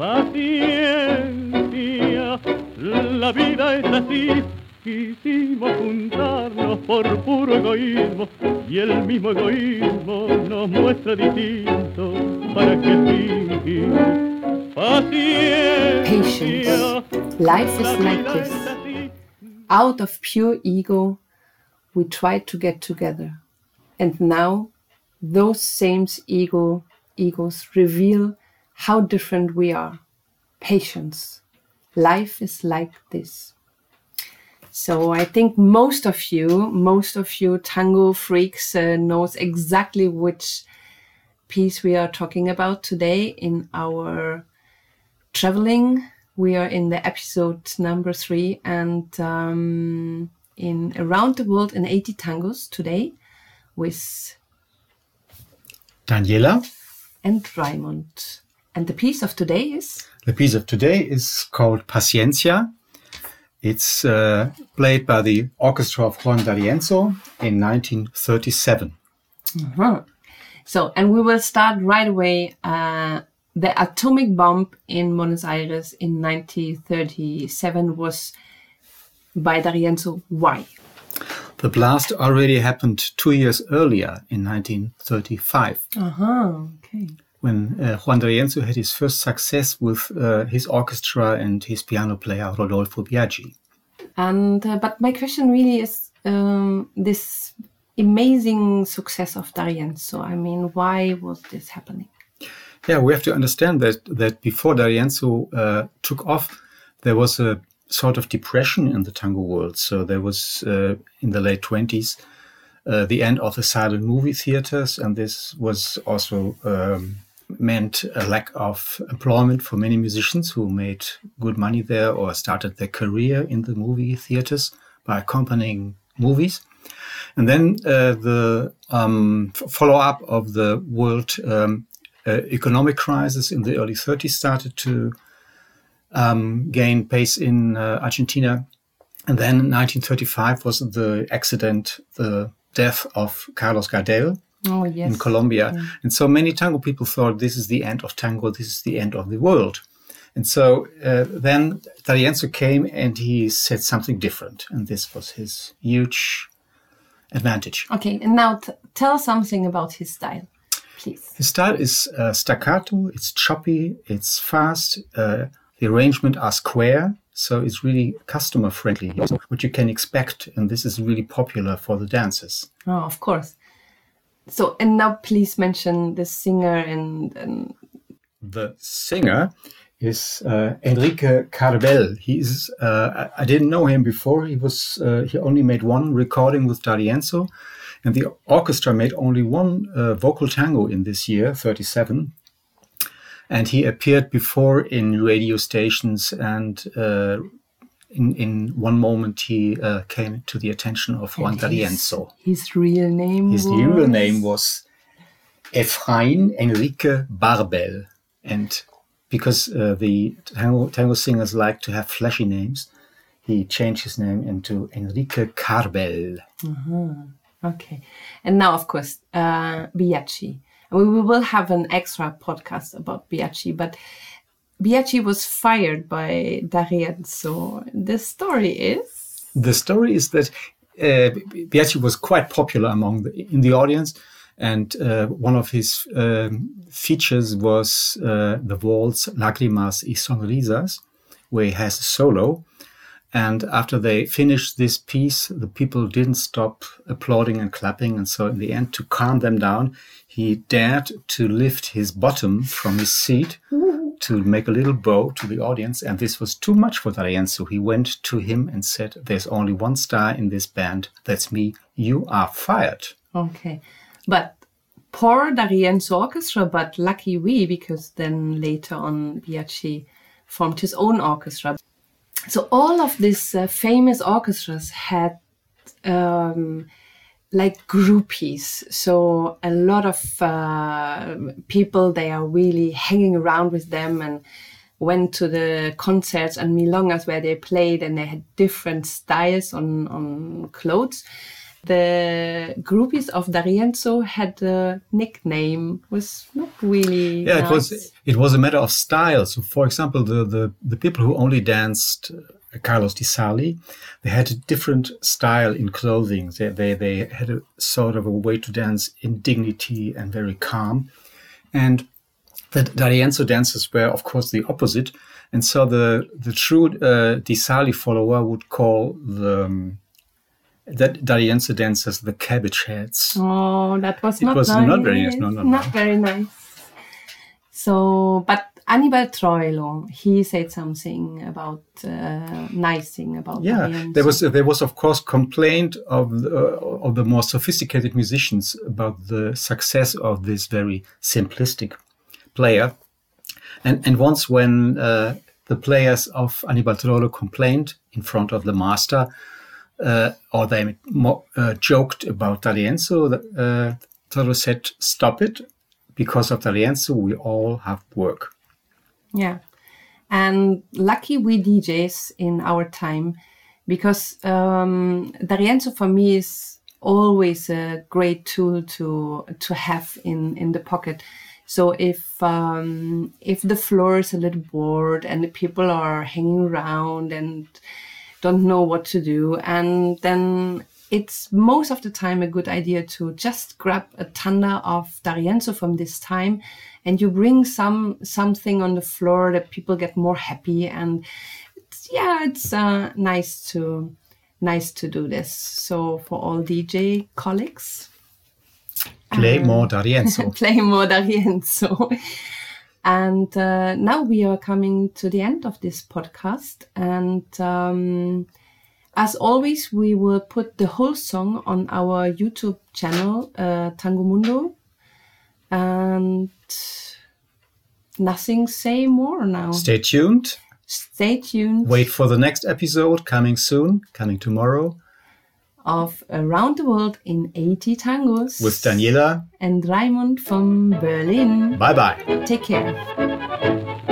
Paciencia, la vida es así. Quisimos juntarnos por puro egoísmo y el mismo egoísmo nos muestra distinto. ¿Para qué fingir? Patience. Life is like this. Out of pure ego, we tried to get together. And now, those same ego egos reveal how different we are. Patience. Life is like this. So I think most of you, most of you tango freaks uh, knows exactly which piece we are talking about today in our traveling. We are in the episode number three and um, in around the world in 80 tangos today with Daniela. and Raimund. And the piece of today is The piece of today is called Paciencia. It's uh, played by the orchestra of Juan D'Arienzo in 1937. Uh-huh. So, and we will start right away. Uh, the atomic bomb in Buenos Aires in 1937 was by D'Arienzo. Why? The blast already happened two years earlier in 1935 Uh-huh. Okay. When uh, Juan D'Arienzo had his first success with uh, his orchestra and his piano player Rodolfo Biaggi. And uh, but my question really is um, this amazing success of D'Arienzo. I mean, why was this happening? Yeah, we have to understand that that before D'Arienzo uh, took off, there was a sort of depression in the tango world. So there was uh, in the late twenties uh, the end of the silent movie theaters, and this was also um, meant a lack of employment for many musicians who made good money there or started their career in the movie theaters by accompanying movies. And then uh, the um, follow up of the world um, uh, economic crisis in the early 30s started to um, gain pace in uh, Argentina. And then 1935 was the accident, the death of Carlos Gardel Oh yes. in Colombia. And so many tango people thought this is the end of tango, this is the end of the world. And so uh, then D'Arienzo came and he said something different. And this was his huge advantage. Okay, and now t- tell something about his style, please. His style is uh, staccato, it's choppy, it's fast, uh, the arrangement are square, so it's really customer friendly. What you can expect, and this is really popular for the dancers. Oh, of course. So, and now please mention the singer and, and The singer is uh, Enrique Carbel. He is. Uh, I I didn't know him before. He was. Uh, he only made one recording with D'Arienzo, and the orchestra made only one uh, vocal tango in this year, thirty-seven. And he appeared before in radio stations, and uh, in in one moment he uh, came to the attention of Juan D'Arienzo. his real name. His was... real name was Efrain Enrique Barbel. And because uh, the tango, tango singers like to have flashy names, he changed his name into Enrique Carbel. Okay, and now of course, uh, we will have an extra podcast about Biaggi, but Biaggi was fired by D'Arienzo. The story is. The story is that uh, Biaggi was quite popular among the, in the audience, and uh, one of his um, features was uh, the waltz Lágrimas y Sonrisas, where he has a solo. And after they finished this piece, the people didn't stop applauding and clapping. And so, in the end, to calm them down, he dared to lift his bottom from his seat to make a little bow to the audience. And this was too much for D'Arienzo. He went to him and said, There's only one star in this band. That's me. You are fired. Okay, but poor D'Arienzo orchestra, but lucky we because then later on Biaggi formed his own orchestra. So all of these uh, famous orchestras had um, like groupies. So a lot of uh, people they are really hanging around with them and went to the concerts and milongas where they played and they had different styles on on clothes. the groupies of D'Arienzo had a nickname was not really yeah nice. it was it was a matter of style so for example the the, the people who only danced Carlos Di Sarli they had a different style in clothing they, they they had a sort of a way to dance in dignity and very calm and the D'Arienzo dancers were of course the opposite and so the the true uh, di sali follower would call the um, that D'Arienzo dancers the cabbage heads Oh, that was It not was nice. not very nice. No, no, Not no. very nice. So, but Aníbal Troilo, he said something about uh, nice thing about yeah there was there was of course complaint of the, uh, of the more sophisticated musicians about the success of this very simplistic player. And and once when uh, the players of Aníbal Troilo complained in front of the master uh, or they mo- uh, joked about D'Arienzo uh, Troilo said stop it because of D'Arienzo we all have work Yeah. And lucky we DJs in our time because um, D'Arienzo for me is always a great tool to to have in, in the pocket. So if um, if the floor is a little bored and the people are hanging around and don't know what to do, and then it's most of the time a good idea to just grab a tanda of D'Arienzo from this time and you bring some something on the floor that people get more happy and it's, yeah it's uh, nice to nice to do this so for all dj colleagues play more D'Arienzo play more D'Arienzo. And uh, now we are coming to the end of this podcast. And um, as always, we will put the whole song on our YouTube channel, uh, Tango Mundo. And nothing say more now. stay tuned Stay tuned Wait for the next episode coming soon, coming tomorrow of Around the World in 80 Tangos with Daniela. and Raimund from Berlin. Bye bye. Take care.